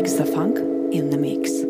Felix Da Funk in the mix.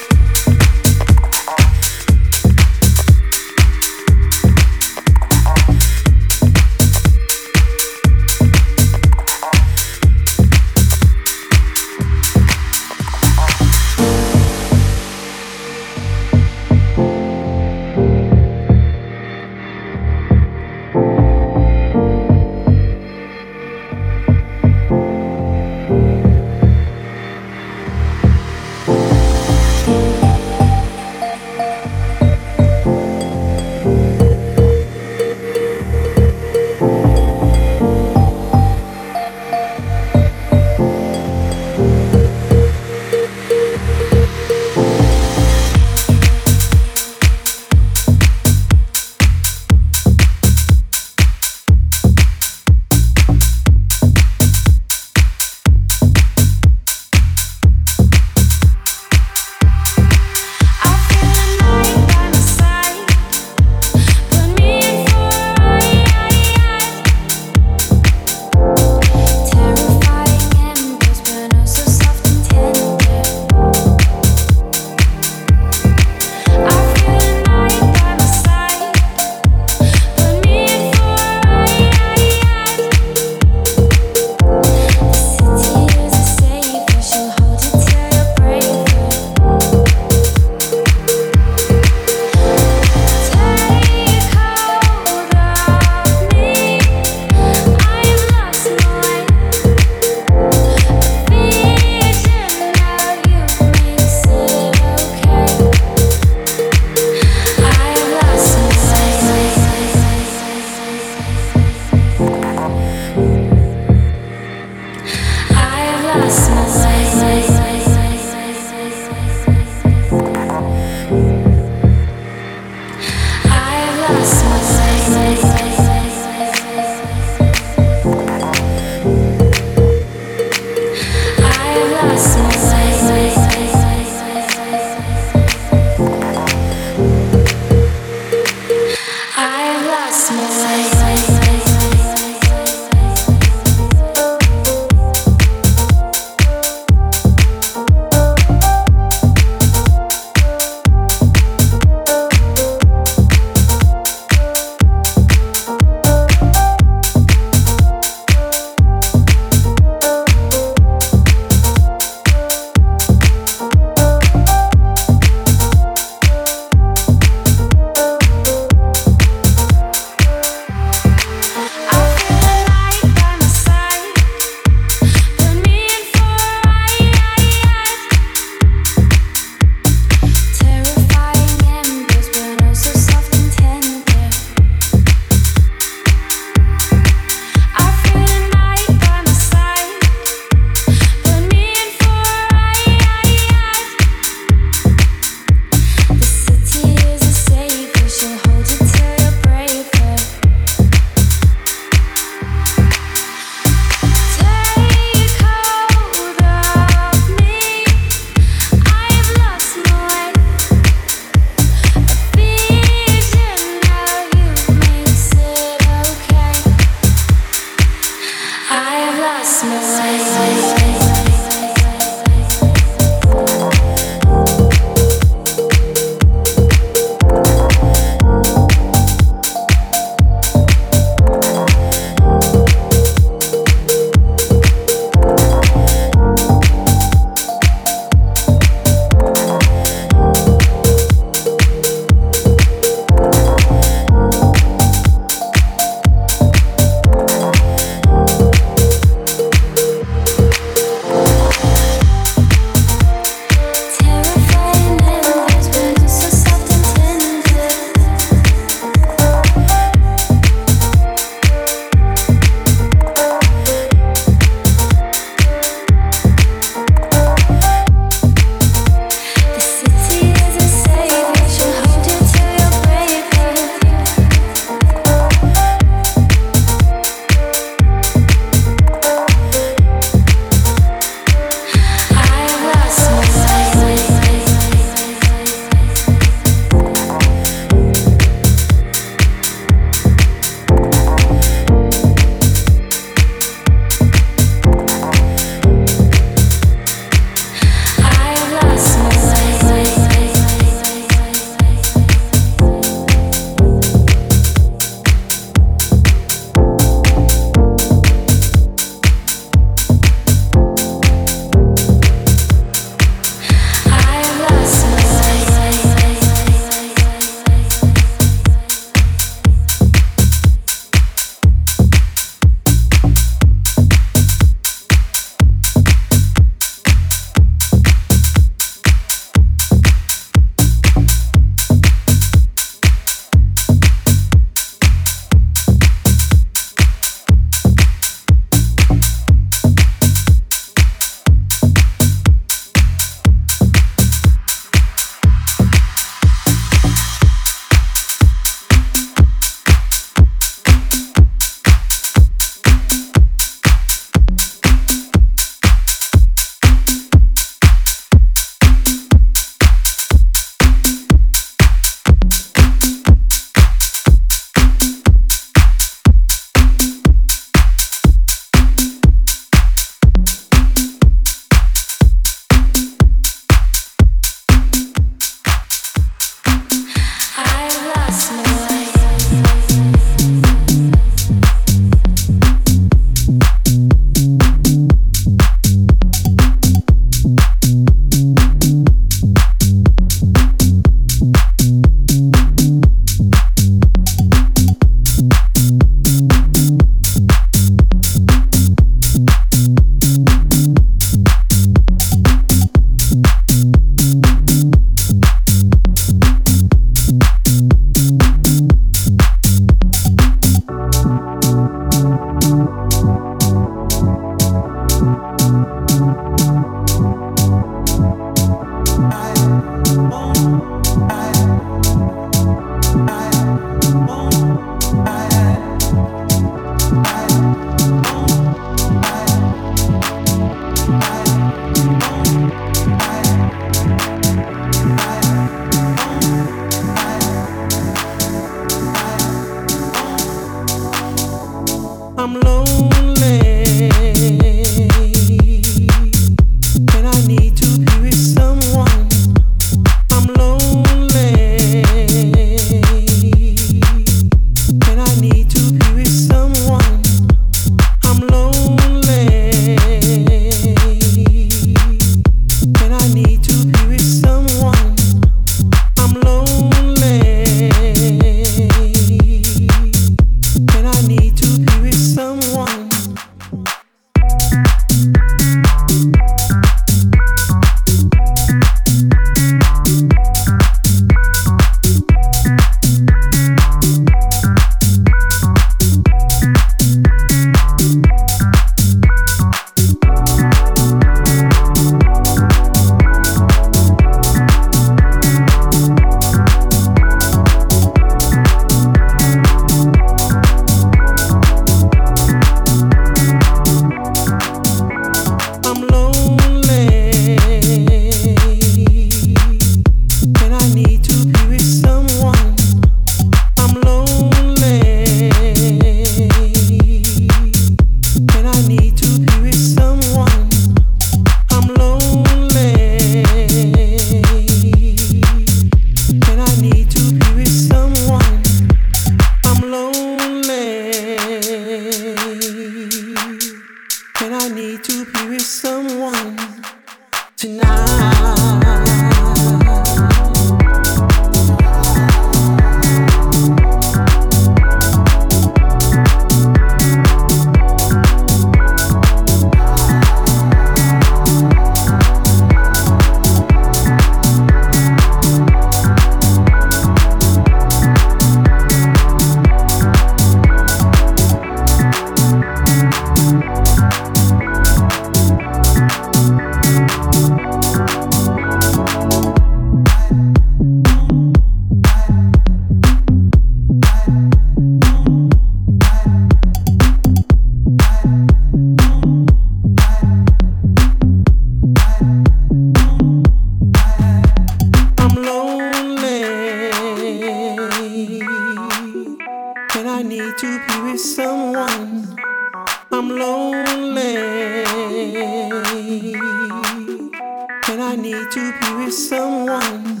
need to be with someone.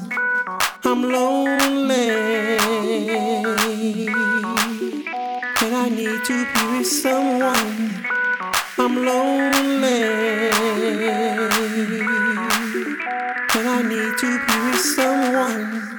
I'm lonely. And I need to be with someone. I'm lonely. And I need to be with someone.